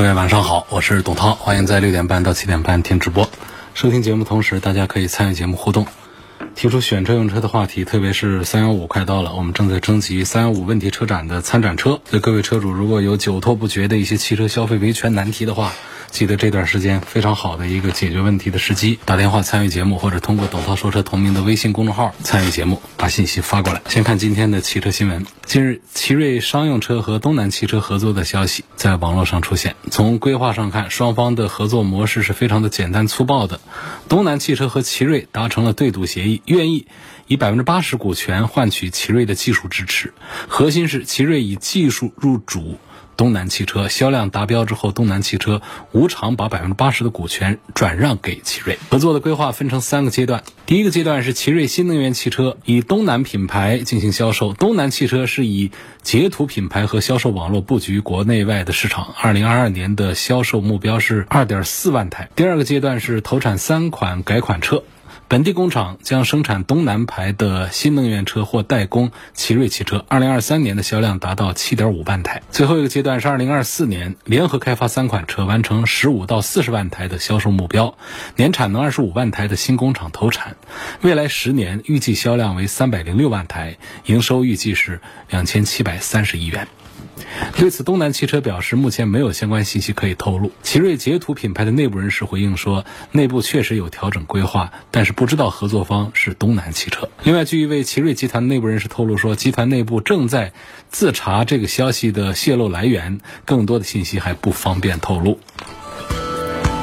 各位晚上好，我是董涛，欢迎在六点半到七点半听直播。收听节目同时，大家可以参与节目互动，提出选车用车的话题。特别是三幺五快到了，我们正在征集三幺五问题车展的参展车。所以各位车主如果有久拖不决的一些汽车消费维权难题的话，记得这段时间非常好的一个解决问题的时机，打电话参与节目，或者通过董涛说车同名的微信公众号参与节目，把信息发过来。先看今天的汽车新闻。近日，奇瑞商用车和东南汽车合作的消息在网络上出现。从规划上看，双方的合作模式是非常的简单粗暴的。东南汽车和奇瑞达成了对赌协议，愿意以百分之八十股权换取奇瑞的技术支持，核心是奇瑞以技术入主。东南汽车销量达标之后，东南汽车无偿把百分之八十的股权转让给奇瑞。合作的规划分成三个阶段，第一个阶段是奇瑞新能源汽车以东南品牌进行销售，东南汽车是以捷途品牌和销售网络布局国内外的市场。二零二二年的销售目标是二点四万台。第二个阶段是投产三款改款车。本地工厂将生产东南牌的新能源车或代工奇瑞汽车。二零二三年的销量达到七点五万台。最后一个阶段是二零二四年，联合开发三款车，完成十五到四十万台的销售目标，年产能二十五万台的新工厂投产。未来十年预计销量为三百零六万台，营收预计是两千七百三十亿元。对此，东南汽车表示，目前没有相关信息可以透露。奇瑞捷途品牌的内部人士回应说，内部确实有调整规划，但是不知道合作方是东南汽车。另外，据一位奇瑞集团内部人士透露说，集团内部正在自查这个消息的泄露来源，更多的信息还不方便透露。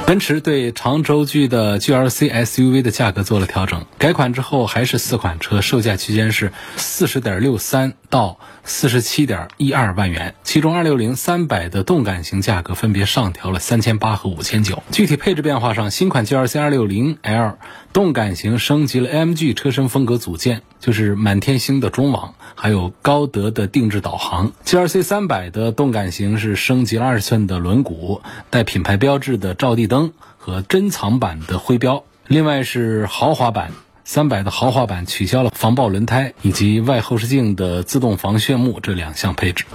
奔驰对长轴距的 GLC SUV 的价格做了调整，改款之后还是四款车，售价区间是四十点六三到四十七点一二万元，其中二六零三百的动感型价格分别上调了三千八和五千九。具体配置变化上，新款 GLC 二六零 L 动感型升级了 AMG 车身风格组件，就是满天星的中网，还有高德的定制导航。GLC 三百的动感型是升级了二十寸的轮毂，带品牌标志的照地灯。灯和珍藏版的徽标，另外是豪华版三百的豪华版取消了防爆轮胎以及外后视镜的自动防眩目这两项配置。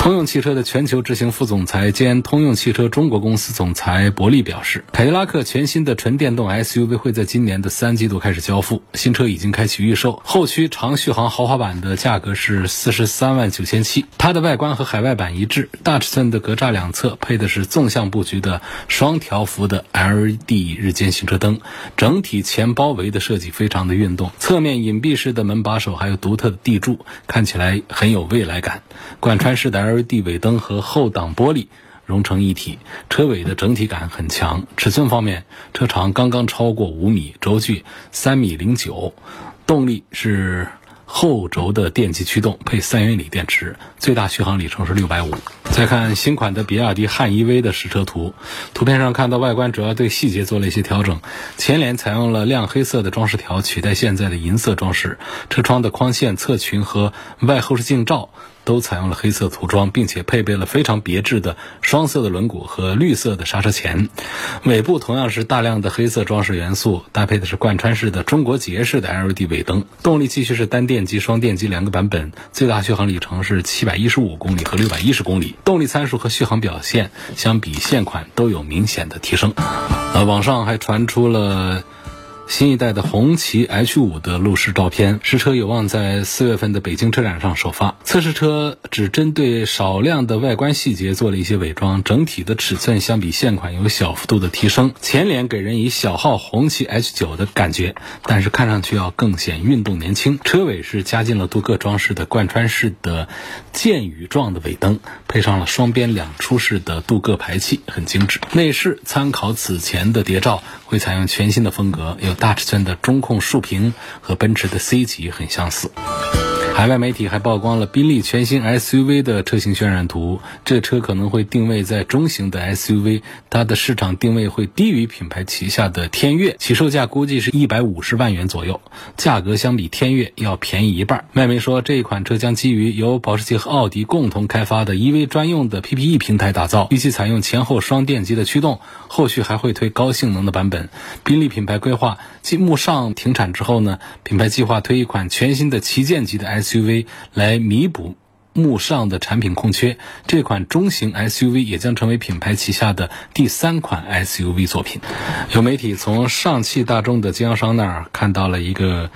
通用汽车的全球执行副总裁兼通用汽车中国公司总裁伯利表示，凯迪拉克全新的纯电动 SUV 会在今年的三季度开始交付，新车已经开启预售。后驱长续航豪华版的价格是四十三万九千七，它的外观和海外版一致，大尺寸的格栅两侧配的是纵向布局的双条幅的 LED 日间行车灯，整体前包围的设计非常的运动，侧面隐蔽式的门把手还有独特的地柱，看起来很有未来感。贯穿式的 LED 尾灯和后挡玻璃融成一体，车尾的整体感很强。尺寸方面，车长刚刚超过五米，轴距三米零九，动力是后轴的电机驱动，配三元锂电池，最大续航里程是六百五。再看新款的比亚迪汉 EV 的实车图，图片上看到外观主要对细节做了一些调整，前脸采用了亮黑色的装饰条，取代现在的银色装饰，车窗的框线、侧裙和外后视镜罩。都采用了黑色涂装，并且配备了非常别致的双色的轮毂和绿色的刹车钳。尾部同样是大量的黑色装饰元素，搭配的是贯穿式的中国结式的 LED 尾灯。动力继续是单电机、双电机两个版本，最大续航里程是七百一十五公里和六百一十公里。动力参数和续航表现相比现款都有明显的提升。呃，网上还传出了。新一代的红旗 H 五的路试照片，实车有望在四月份的北京车展上首发。测试车只针对少量的外观细节做了一些伪装，整体的尺寸相比现款有小幅度的提升。前脸给人以小号红旗 H 九的感觉，但是看上去要更显运动年轻。车尾是加进了镀铬装饰的贯穿式的箭羽状的尾灯，配上了双边两出式的镀铬排气，很精致。内饰参考此前的谍照，会采用全新的风格，有。大尺寸的中控竖屏和奔驰的 C 级很相似。海外媒体还曝光了宾利全新 SUV 的车型渲染图，这车可能会定位在中型的 SUV，它的市场定位会低于品牌旗下的天越，起售价估计是一百五十万元左右，价格相比天越要便宜一半。外媒说，这一款车将基于由保时捷和奥迪共同开发的 EV 专用的 PPE 平台打造，预计采用前后双电机的驱动，后续还会推高性能的版本。宾利品牌规划，继慕尚停产之后呢，品牌计划推一款全新的旗舰级的 SUV SUV 来弥补幕上的产品空缺。这款中型 SUV 也将成为品牌旗下的第三款 SUV 作品。有媒体从上汽大众的经销商那儿看到了一个。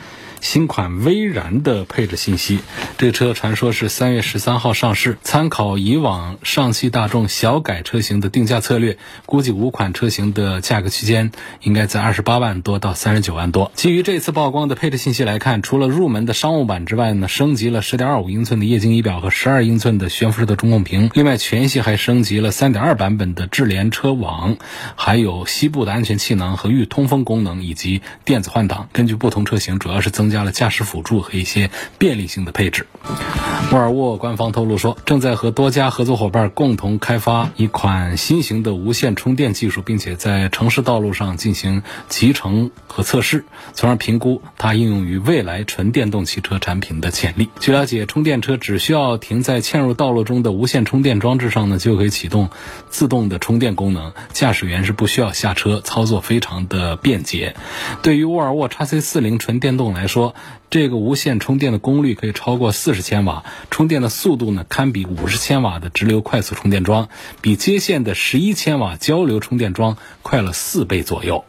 新款威然的配置信息，这车传说是三月十三号上市。参考以往上汽大众小改车型的定价策略，估计五款车型的价格区间应该在二十八万多到三十九万多。基于这次曝光的配置信息来看，除了入门的商务版之外呢，升级了十点二五英寸的液晶仪表和十二英寸的悬浮式的中控屏。另外，全系还升级了三点二版本的智联车网，还有西部的安全气囊和预通风功能以及电子换挡。根据不同车型，主要是增加。加了驾驶辅助和一些便利性的配置。沃尔沃官方透露说，正在和多家合作伙伴共同开发一款新型的无线充电技术，并且在城市道路上进行集成和测试，从而评估它应用于未来纯电动汽车产品的潜力。据了解，充电车只需要停在嵌入道路中的无线充电装置上呢，就可以启动自动的充电功能，驾驶员是不需要下车，操作非常的便捷。对于沃尔沃 x C 四零纯电动来说，这个无线充电的功率可以超过四十千瓦，充电的速度呢堪比五十千瓦的直流快速充电桩，比接线的十一千瓦交流充电桩快了四倍左右。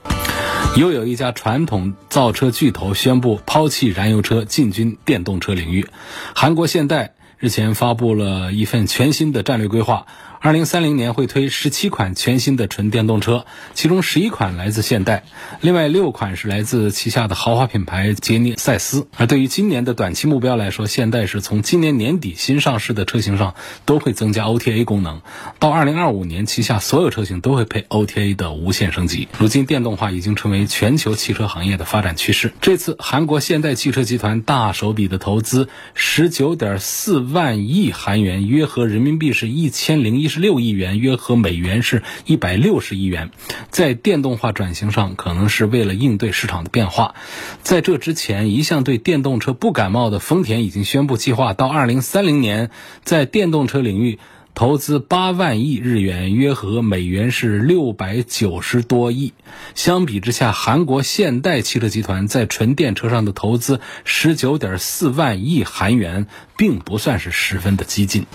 又有一家传统造车巨头宣布抛弃燃油车，进军电动车领域。韩国现代日前发布了一份全新的战略规划。二零三零年会推十七款全新的纯电动车，其中十一款来自现代，另外六款是来自旗下的豪华品牌捷尼赛斯。而对于今年的短期目标来说，现代是从今年年底新上市的车型上都会增加 OTA 功能，到二零二五年旗下所有车型都会配 OTA 的无线升级。如今电动化已经成为全球汽车行业的发展趋势。这次韩国现代汽车集团大手笔的投资十九点四万亿韩元，约合人民币是一千零一十。六亿元，约合美元是一百六十亿元，在电动化转型上，可能是为了应对市场的变化。在这之前，一向对电动车不感冒的丰田已经宣布计划到二零三零年在电动车领域。投资八万亿日元，约合美元是六百九十多亿。相比之下，韩国现代汽车集团在纯电车上的投资十九点四万亿韩元，并不算是十分的激进。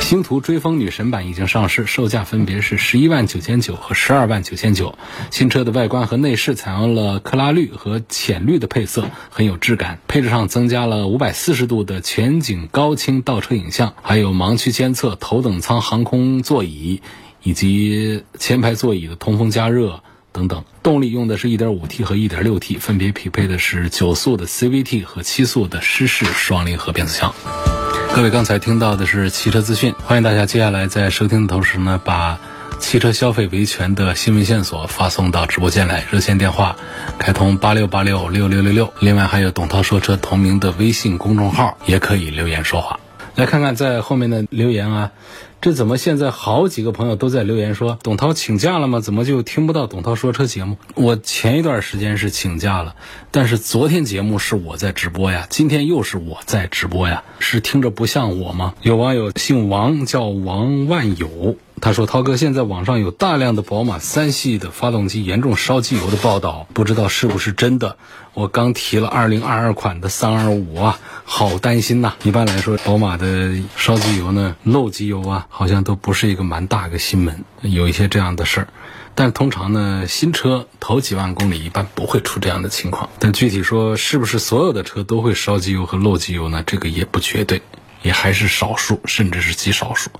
星途追风女神版已经上市，售价分别是十一万九千九和十二万九千九。新车的外观和内饰采用了克拉绿和浅绿的配色，很有质感。配置上增加了五百四十度的全景高清倒车影像，还有盲区监测头。等舱航空座椅以及前排座椅的通风加热等等，动力用的是一点五 T 和一点六 T，分别匹配的是九速的 CVT 和七速的湿式双离合变速箱。各位刚才听到的是汽车资讯，欢迎大家接下来在收听的同时呢，把汽车消费维权的新闻线索发送到直播间来，热线电话开通八六八六六六六六，另外还有董涛说车同名的微信公众号，也可以留言说话。来看看在后面的留言啊，这怎么现在好几个朋友都在留言说董涛请假了吗？怎么就听不到董涛说车节目？我前一段时间是请假了，但是昨天节目是我在直播呀，今天又是我在直播呀，是听着不像我吗？有网友姓王，叫王万友。他说：“涛哥，现在网上有大量的宝马三系的发动机严重烧机油的报道，不知道是不是真的？我刚提了2022款的325啊，好担心呐！一般来说，宝马的烧机油呢，漏机油啊，好像都不是一个蛮大个新闻，有一些这样的事儿。但通常呢，新车头几万公里一般不会出这样的情况。但具体说是不是所有的车都会烧机油和漏机油呢？这个也不绝对，也还是少数，甚至是极少数。”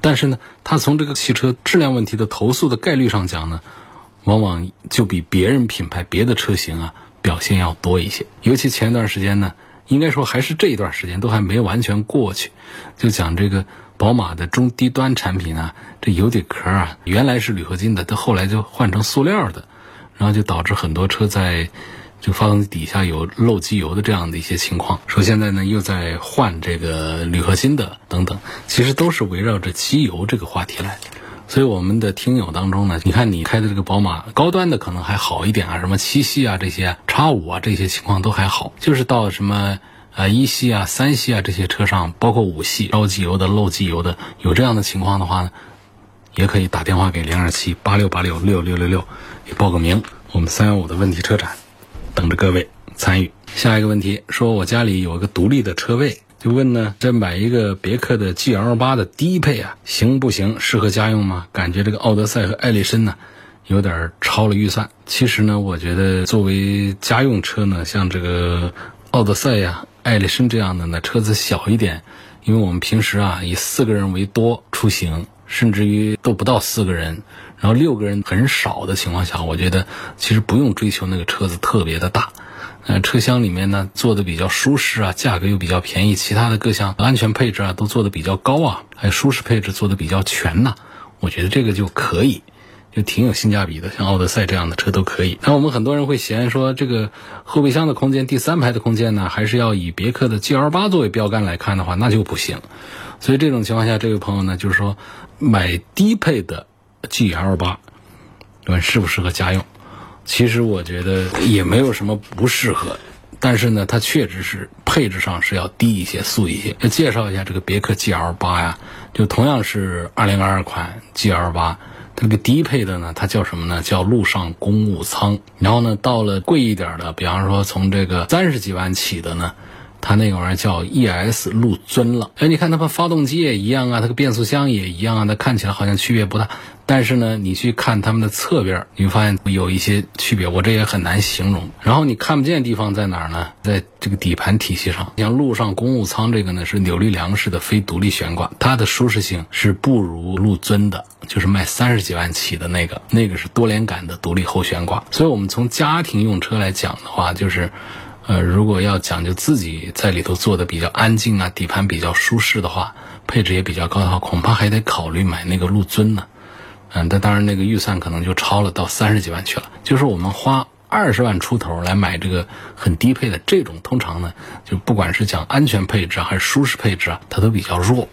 但是呢，它从这个汽车质量问题的投诉的概率上讲呢，往往就比别人品牌别的车型啊表现要多一些。尤其前一段时间呢，应该说还是这一段时间都还没完全过去，就讲这个宝马的中低端产品啊，这油底壳啊原来是铝合金的，它后来就换成塑料的，然后就导致很多车在。就发动机底下有漏机油的这样的一些情况。说现在呢又在换这个铝合金的等等，其实都是围绕着机油这个话题来。所以我们的听友当中呢，你看你开的这个宝马高端的可能还好一点啊，什么七系啊这些叉五啊这些情况都还好，就是到什么呃一系啊、三系啊这些车上，包括五系烧机油的、漏机油的，有这样的情况的话呢，也可以打电话给零二七八六八六六六六六，也报个名，我们三幺五的问题车展等着各位参与。下一个问题说，我家里有一个独立的车位。就问呢，这买一个别克的 GL 八的低配啊，行不行？适合家用吗？感觉这个奥德赛和艾力绅呢，有点超了预算。其实呢，我觉得作为家用车呢，像这个奥德赛呀、艾力绅这样的呢，车子小一点，因为我们平时啊以四个人为多出行，甚至于都不到四个人，然后六个人很少的情况下，我觉得其实不用追求那个车子特别的大。呃，车厢里面呢做的比较舒适啊，价格又比较便宜，其他的各项安全配置啊都做的比较高啊，还有舒适配置做的比较全呐，我觉得这个就可以，就挺有性价比的。像奥德赛这样的车都可以。那我们很多人会嫌说这个后备箱的空间，第三排的空间呢，还是要以别克的 GL 八作为标杆来看的话，那就不行。所以这种情况下，这位朋友呢，就是说买低配的 GL 八，问适不适合家用？其实我觉得也没有什么不适合，但是呢，它确实是配置上是要低一些、素一些。要介绍一下这个别克 GL 八呀，就同样是2022款 GL 八，这个低配的呢，它叫什么呢？叫陆上公务舱。然后呢，到了贵一点的，比方说从这个三十几万起的呢。它那个玩意儿叫 ES 陆尊了，哎，你看它们发动机也一样啊，它个变速箱也一样啊，它看起来好像区别不大，但是呢，你去看它们的侧边，你会发现有一些区别，我这也很难形容。然后你看不见的地方在哪儿呢？在这个底盘体系上，像陆上公务舱这个呢是扭力梁式的非独立悬挂，它的舒适性是不如陆尊的，就是卖三十几万起的那个，那个是多连杆的独立后悬挂。所以我们从家庭用车来讲的话，就是。呃，如果要讲究自己在里头做的比较安静啊，底盘比较舒适的话，配置也比较高的话，恐怕还得考虑买那个陆尊呢。嗯，但当然那个预算可能就超了，到三十几万去了。就是我们花二十万出头来买这个很低配的这种，通常呢，就不管是讲安全配置还是舒适配置啊，它都比较弱。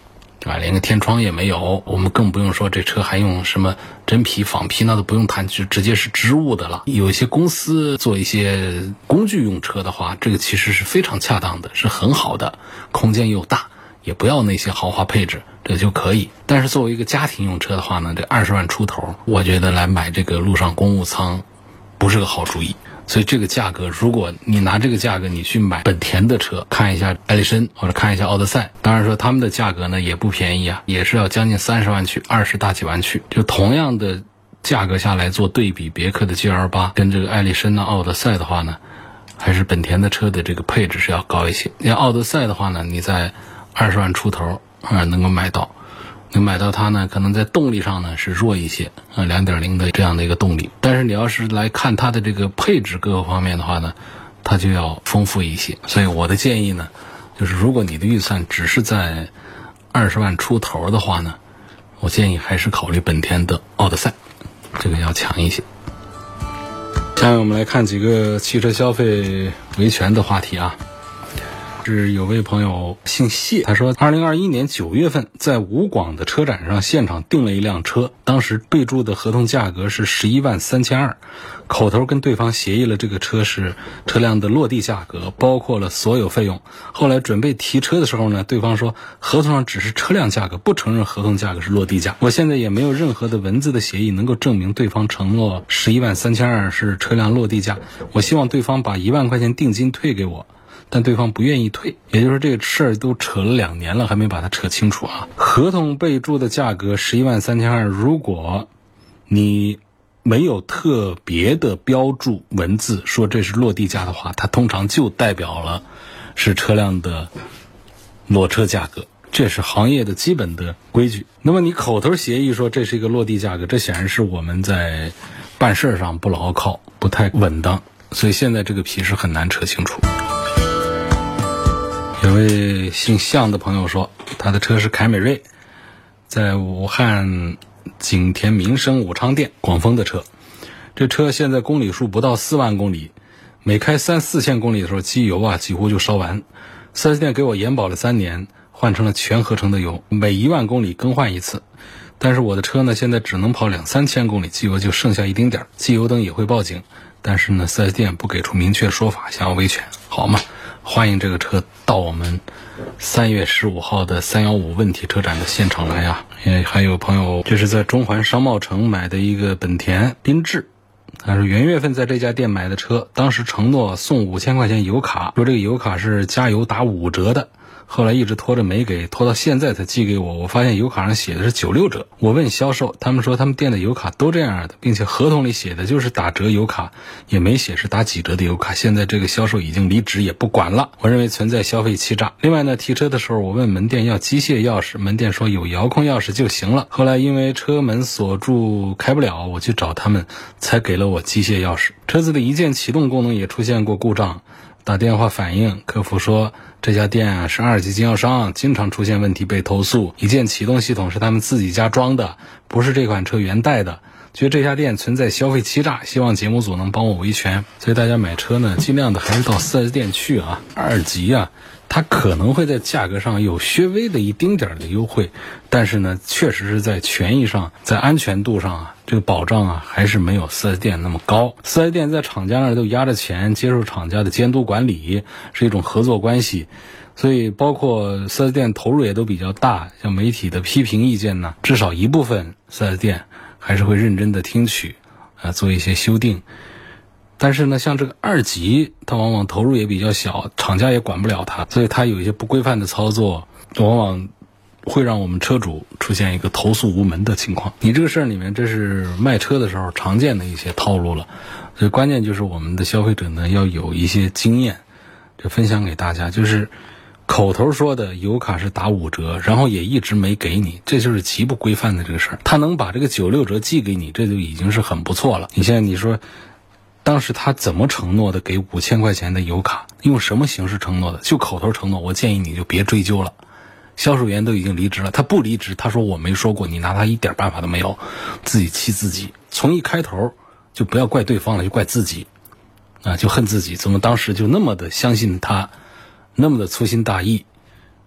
啊？连个天窗也没有，我们更不用说这车还用什么真皮、仿皮，那都不用谈，就直接是织物的了。有一些公司做一些工具用车的话，这个其实是非常恰当的，是很好的，空间又大，也不要那些豪华配置，这就可以。但是作为一个家庭用车的话呢，这二十万出头，我觉得来买这个路上公务舱，不是个好主意。所以这个价格，如果你拿这个价格你去买本田的车，看一下艾力绅或者看一下奥德赛，当然说他们的价格呢也不便宜啊，也是要将近三十万去，二十大几万去。就同样的价格下来做对比，别克的 GL 八跟这个艾力绅呢、奥德赛的话呢，还是本田的车的这个配置是要高一些。你奥德赛的话呢，你在二十万出头啊能够买到。你买到它呢，可能在动力上呢是弱一些啊，两点零的这样的一个动力。但是你要是来看它的这个配置各个方面的话呢，它就要丰富一些。所以我的建议呢，就是如果你的预算只是在二十万出头的话呢，我建议还是考虑本田的奥德赛，这个要强一些。下面我们来看几个汽车消费维权的话题啊。是有位朋友姓谢，他说，二零二一年九月份在武广的车展上现场订了一辆车，当时备注的合同价格是十一万三千二，口头跟对方协议了这个车是车辆的落地价格，包括了所有费用。后来准备提车的时候呢，对方说合同上只是车辆价格，不承认合同价格是落地价。我现在也没有任何的文字的协议能够证明对方承诺十一万三千二是车辆落地价。我希望对方把一万块钱定金退给我。但对方不愿意退，也就是说这个事儿都扯了两年了，还没把它扯清楚啊。合同备注的价格十一万三千二，如果你没有特别的标注文字说这是落地价的话，它通常就代表了是车辆的裸车价格，这是行业的基本的规矩。那么你口头协议说这是一个落地价格，这显然是我们在办事儿上不牢靠，不太稳当，所以现在这个皮是很难扯清楚。有位姓向的朋友说，他的车是凯美瑞，在武汉景田民生武昌店广丰的车。这车现在公里数不到四万公里，每开三四千公里的时候，机油啊几乎就烧完。4S 店给我延保了三年，换成了全合成的油，每一万公里更换一次。但是我的车呢，现在只能跑两三千公里，机油就剩下一丁点儿，机油灯也会报警。但是呢，4S 店不给出明确说法，想要维权，好吗？欢迎这个车到我们三月十五号的三幺五问题车展的现场来呀！也还有朋友，这是在中环商贸城买的一个本田缤智。他说元月份在这家店买的车，当时承诺送五千块钱油卡，说这个油卡是加油打五折的。后来一直拖着没给，拖到现在才寄给我。我发现油卡上写的是九六折。我问销售，他们说他们店的油卡都这样的，并且合同里写的就是打折油卡，也没写是打几折的油卡。现在这个销售已经离职，也不管了。我认为存在消费欺诈。另外呢，提车的时候我问门店要机械钥匙，门店说有遥控钥匙就行了。后来因为车门锁住开不了，我去找他们才给了我机械钥匙。车子的一键启动功能也出现过故障。打电话反映，客服说这家店啊是二级经销商，经常出现问题被投诉。一键启动系统是他们自己家装的，不是这款车原带的。觉得这家店存在消费欺诈，希望节目组能帮我维权。所以大家买车呢，尽量的还是到四 S 店去啊。二级啊，它可能会在价格上有略微的一丁点儿的优惠，但是呢，确实是在权益上、在安全度上啊，这个保障啊，还是没有四 S 店那么高。四 S 店在厂家那儿都压着钱，接受厂家的监督管理，是一种合作关系。所以，包括四 S 店投入也都比较大。像媒体的批评意见呢，至少一部分四 S 店还是会认真的听取，啊，做一些修订。但是呢，像这个二级，它往往投入也比较小，厂家也管不了它，所以它有一些不规范的操作，往往会让我们车主出现一个投诉无门的情况。你这个事儿里面，这是卖车的时候常见的一些套路了。所以关键就是我们的消费者呢要有一些经验，就分享给大家，就是口头说的油卡是打五折，然后也一直没给你，这就是极不规范的这个事儿。他能把这个九六折寄给你，这就已经是很不错了。你现在你说。当时他怎么承诺的？给五千块钱的油卡，用什么形式承诺的？就口头承诺。我建议你就别追究了，销售员都已经离职了，他不离职，他说我没说过，你拿他一点办法都没有，自己气自己。从一开头就不要怪对方了，就怪自己，啊，就恨自己，怎么当时就那么的相信他，那么的粗心大意，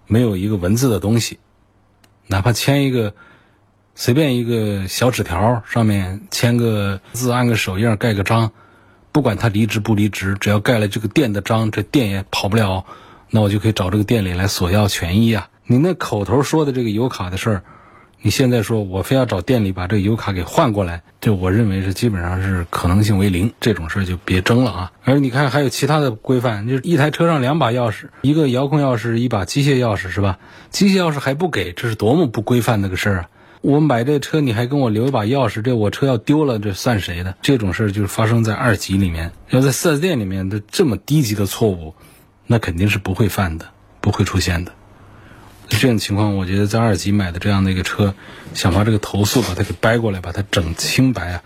没有一个文字的东西，哪怕签一个随便一个小纸条，上面签个字，按个手印，盖个章。不管他离职不离职，只要盖了这个店的章，这店也跑不了，那我就可以找这个店里来索要权益啊！你那口头说的这个油卡的事儿，你现在说我非要找店里把这个油卡给换过来，这我认为是基本上是可能性为零，这种事儿就别争了啊！而你看还有其他的规范，就是一台车上两把钥匙，一个遥控钥匙，一把机械钥匙，是吧？机械钥匙还不给，这是多么不规范的个事儿啊！我买这车，你还跟我留一把钥匙，这我车要丢了，这算谁的？这种事儿就是发生在二级里面，要在四 S 店里面的这么低级的错误，那肯定是不会犯的，不会出现的。这种情况，我觉得在二级买的这样的一个车，想把这个投诉把它给掰过来，把它整清白啊，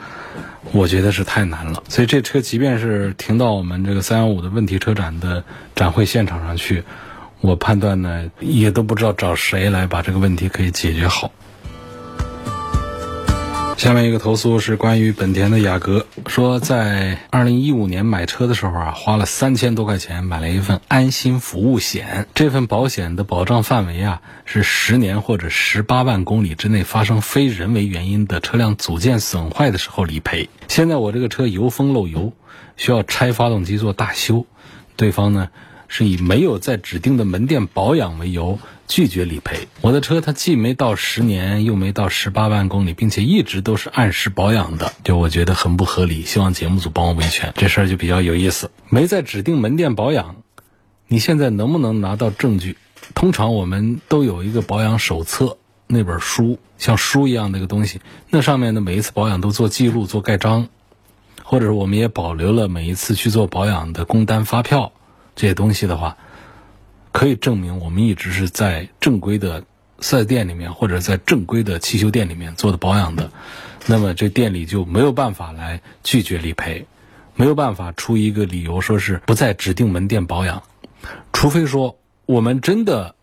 我觉得是太难了。所以这车即便是停到我们这个三幺五的问题车展的展会现场上去，我判断呢，也都不知道找谁来把这个问题可以解决好。下面一个投诉是关于本田的雅阁，说在二零一五年买车的时候啊，花了三千多块钱买了一份安心服务险。这份保险的保障范围啊是十年或者十八万公里之内发生非人为原因的车辆组件损坏的时候理赔。现在我这个车油封漏油，需要拆发动机做大修，对方呢是以没有在指定的门店保养为由。拒绝理赔，我的车它既没到十年，又没到十八万公里，并且一直都是按时保养的，就我觉得很不合理。希望节目组帮我维权，这事儿就比较有意思。没在指定门店保养，你现在能不能拿到证据？通常我们都有一个保养手册，那本书像书一样的一个东西，那上面的每一次保养都做记录、做盖章，或者我们也保留了每一次去做保养的工单、发票这些东西的话。可以证明我们一直是在正规的四 S 店里面，或者在正规的汽修店里面做的保养的，那么这店里就没有办法来拒绝理赔，没有办法出一个理由说是不在指定门店保养，除非说我们真的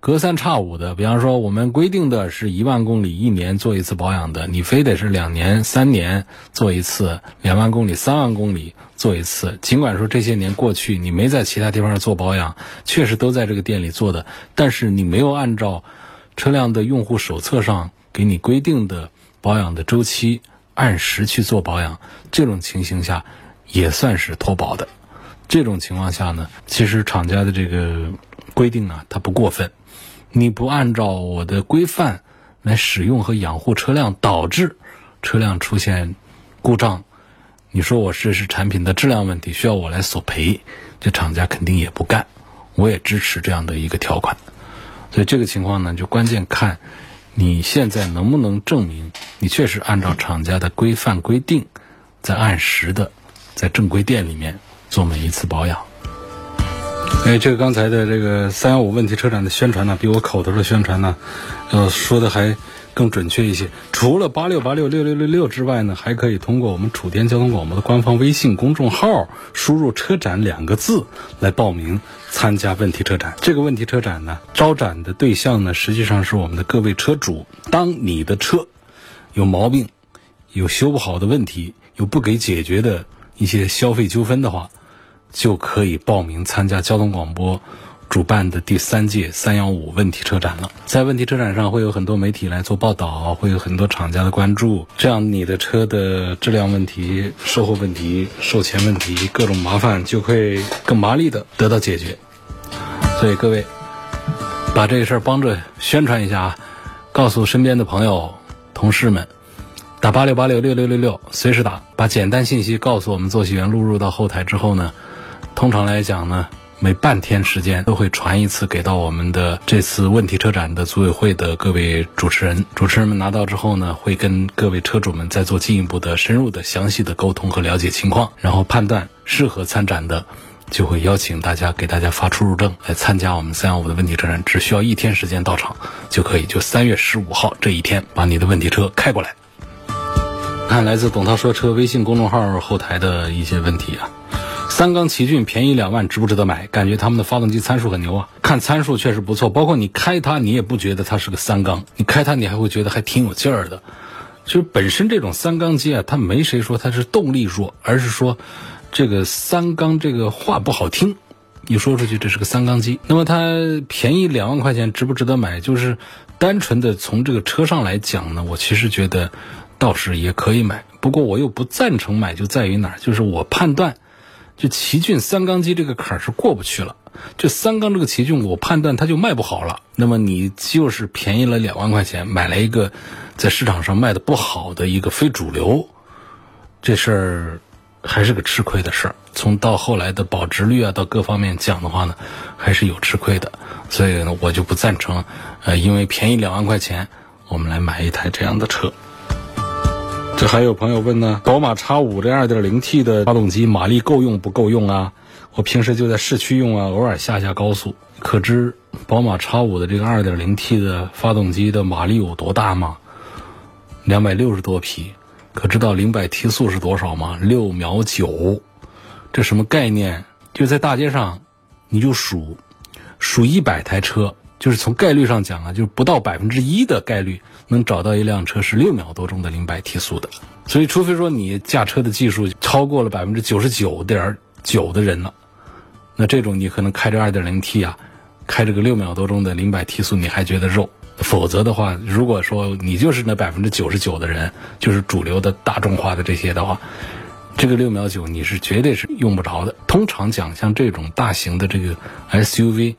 隔三差五的，比方说我们规定的是一万公里一年做一次保养的，你非得是两年、三年做一次，两万公里、三万公里做一次。尽管说这些年过去，你没在其他地方做保养，确实都在这个店里做的，但是你没有按照车辆的用户手册上给你规定的保养的周期按时去做保养，这种情形下也算是脱保的。这种情况下呢，其实厂家的这个规定啊，它不过分。你不按照我的规范来使用和养护车辆，导致车辆出现故障，你说我这是产品的质量问题，需要我来索赔，这厂家肯定也不干。我也支持这样的一个条款。所以这个情况呢，就关键看你现在能不能证明你确实按照厂家的规范规定，在按时的在正规店里面做每一次保养。哎，这个刚才的这个三幺五问题车展的宣传呢，比我口头的宣传呢，呃，说的还更准确一些。除了八六八六六六六六之外呢，还可以通过我们楚天交通广播的官方微信公众号，输入“车展”两个字来报名参加问题车展。这个问题车展呢，招展的对象呢，实际上是我们的各位车主。当你的车有毛病、有修不好的问题、有不给解决的一些消费纠纷的话，就可以报名参加交通广播主办的第三届三幺五问题车展了。在问题车展上，会有很多媒体来做报道，会有很多厂家的关注，这样你的车的质量问题、售后问题、售前问题、各种麻烦就会更麻利的得到解决。所以各位，把这个事儿帮着宣传一下啊，告诉身边的朋友、同事们。打八六八六六六六六，随时打，把简单信息告诉我们作息员，录入到后台之后呢，通常来讲呢，每半天时间都会传一次给到我们的这次问题车展的组委会的各位主持人。主持人们拿到之后呢，会跟各位车主们再做进一步的深入的详细的沟通和了解情况，然后判断适合参展的，就会邀请大家给大家发出入证来参加我们三幺五的问题车展，只需要一天时间到场就可以，就三月十五号这一天把你的问题车开过来。看来自董涛说车微信公众号后台的一些问题啊，三缸奇骏便宜两万，值不值得买？感觉他们的发动机参数很牛啊，看参数确实不错，包括你开它，你也不觉得它是个三缸，你开它你还会觉得还挺有劲儿的。就是本身这种三缸机啊，它没谁说它是动力弱，而是说这个三缸这个话不好听，你说出去这是个三缸机。那么它便宜两万块钱，值不值得买？就是单纯的从这个车上来讲呢，我其实觉得。倒是也可以买，不过我又不赞成买，就在于哪儿？就是我判断，就奇骏三缸机这个坎儿是过不去了。这三缸这个奇骏，我判断它就卖不好了。那么你就是便宜了两万块钱，买了一个在市场上卖的不好的一个非主流，这事儿还是个吃亏的事儿。从到后来的保值率啊，到各方面讲的话呢，还是有吃亏的。所以呢，我就不赞成，呃，因为便宜两万块钱，我们来买一台这样的车。这还有朋友问呢，宝马 X5 这 2.0T 的发动机马力够用不够用啊？我平时就在市区用啊，偶尔下下高速。可知宝马 X5 的这个 2.0T 的发动机的马力有多大吗？两百六十多匹。可知道零百提速是多少吗？六秒九。这什么概念？就在大街上，你就数，数一百台车。就是从概率上讲啊，就是不到百分之一的概率能找到一辆车是六秒多钟的零百提速的，所以除非说你驾车的技术超过了百分之九十九点九的人了，那这种你可能开着二点零 T 啊，开这个六秒多钟的零百提速你还觉得肉，否则的话，如果说你就是那百分之九十九的人，就是主流的大众化的这些的话，这个六秒九你是绝对是用不着的。通常讲，像这种大型的这个 SUV。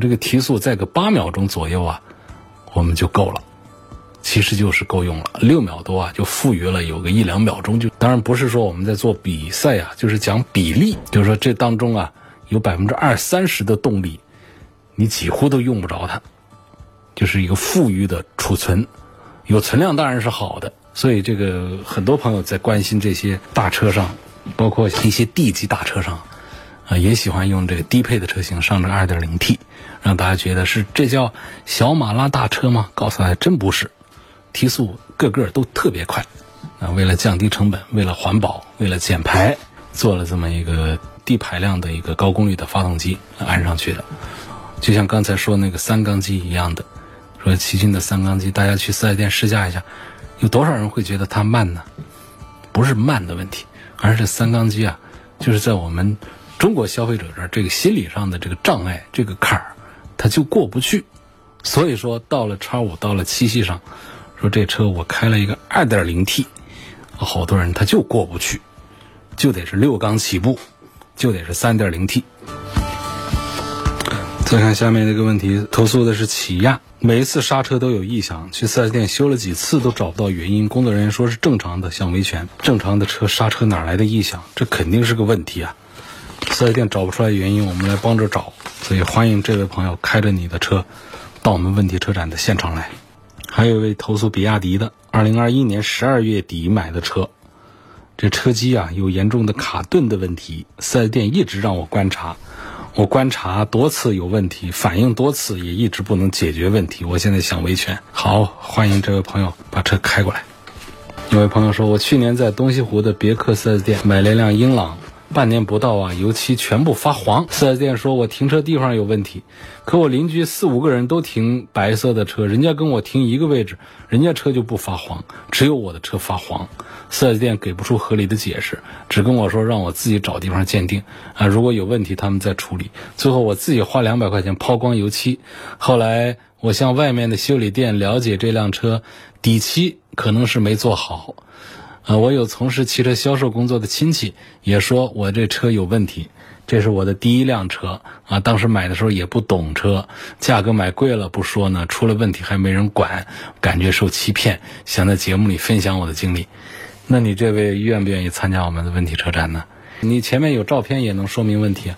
这个提速在个八秒钟左右啊，我们就够了，其实就是够用了。六秒多啊，就富余了有个一两秒钟就。当然不是说我们在做比赛啊，就是讲比例，就是说这当中啊，有百分之二三十的动力，你几乎都用不着它，就是一个富余的储存。有存量当然是好的，所以这个很多朋友在关心这些大车上，包括一些 D 级大车上。啊，也喜欢用这个低配的车型上这 2.0T，让大家觉得是这叫小马拉大车吗？告诉大家真不是，提速个个都特别快。啊，为了降低成本，为了环保，为了减排，做了这么一个低排量的一个高功率的发动机安上去的。就像刚才说那个三缸机一样的，说奇骏的三缸机，大家去四 S 店试驾一下，有多少人会觉得它慢呢？不是慢的问题，而是三缸机啊，就是在我们中国消费者这儿这个心理上的这个障碍，这个坎儿，它就过不去。所以说，到了叉五，到了七系上，说这车我开了一个二点零 T，好多人他就过不去，就得是六缸起步，就得是三点零 T。再看下面这个问题，投诉的是起亚，每一次刹车都有异响，去四 S 店修了几次都找不到原因。工作人员说是正常的，想维权。正常的车刹车哪来的异响？这肯定是个问题啊！四 S 店找不出来原因，我们来帮着找。所以欢迎这位朋友开着你的车到我们问题车展的现场来。还有一位投诉比亚迪的，二零二一年十二月底买的车，这车机啊有严重的卡顿的问题，四 S 店一直让我观察。我观察多次有问题，反映多次也一直不能解决问题。我现在想维权。好，欢迎这位朋友把车开过来。有位朋友说，我去年在东西湖的别克四 S 店买了一辆英朗，半年不到啊，油漆全部发黄。4S 店说我停车地方有问题，可我邻居四五个人都停白色的车，人家跟我停一个位置，人家车就不发黄，只有我的车发黄。4S 店给不出合理的解释，只跟我说让我自己找地方鉴定啊，如果有问题他们再处理。最后我自己花两百块钱抛光油漆。后来我向外面的修理店了解，这辆车底漆可能是没做好。呃，我有从事汽车销售工作的亲戚也说我这车有问题。这是我的第一辆车啊，当时买的时候也不懂车，价格买贵了不说呢，出了问题还没人管，感觉受欺骗，想在节目里分享我的经历。那你这位愿不愿意参加我们的问题车展呢？你前面有照片也能说明问题。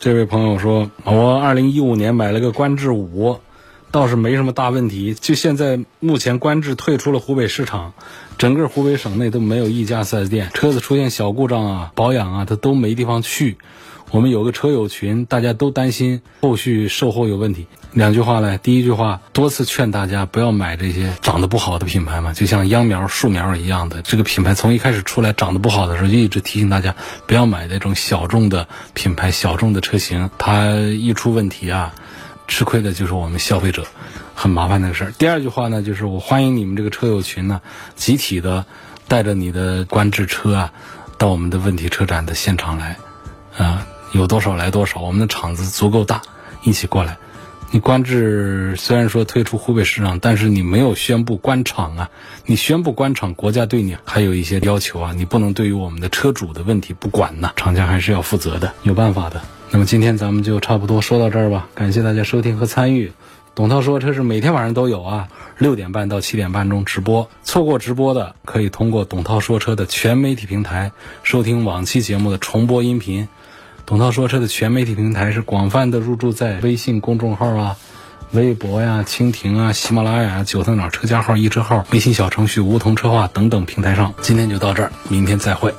这位朋友说，我二零一五年买了个观致五，倒是没什么大问题。就现在目前观致退出了湖北市场，整个湖北省内都没有一家 4S 店，车子出现小故障啊、保养啊，他都没地方去。我们有个车友群，大家都担心后续售后有问题。两句话来，第一句话，多次劝大家不要买这些长得不好的品牌嘛，就像秧苗、树苗一样的。这个品牌从一开始出来长得不好的时候，就一直提醒大家不要买那种小众的品牌、小众的车型。它一出问题啊，吃亏的就是我们消费者，很麻烦那个事儿。第二句话呢，就是我欢迎你们这个车友群呢，集体的带着你的观致车啊，到我们的问题车展的现场来，啊。有多少来多少，我们的场子足够大，一起过来。你观致虽然说退出湖北市场，但是你没有宣布关厂啊。你宣布关厂，国家对你还有一些要求啊，你不能对于我们的车主的问题不管呢。厂家还是要负责的，有办法的。那么今天咱们就差不多说到这儿吧，感谢大家收听和参与。董涛说车是每天晚上都有啊，六点半到七点半钟直播。错过直播的，可以通过董涛说车的全媒体平台收听往期节目的重播音频。董涛说车的全媒体平台是广泛的入驻在微信公众号啊、微博呀、蜻蜓啊、喜马拉雅、九头鸟车家号、易车号、微信小程序梧桐车话等等平台上。今天就到这儿，明天再会。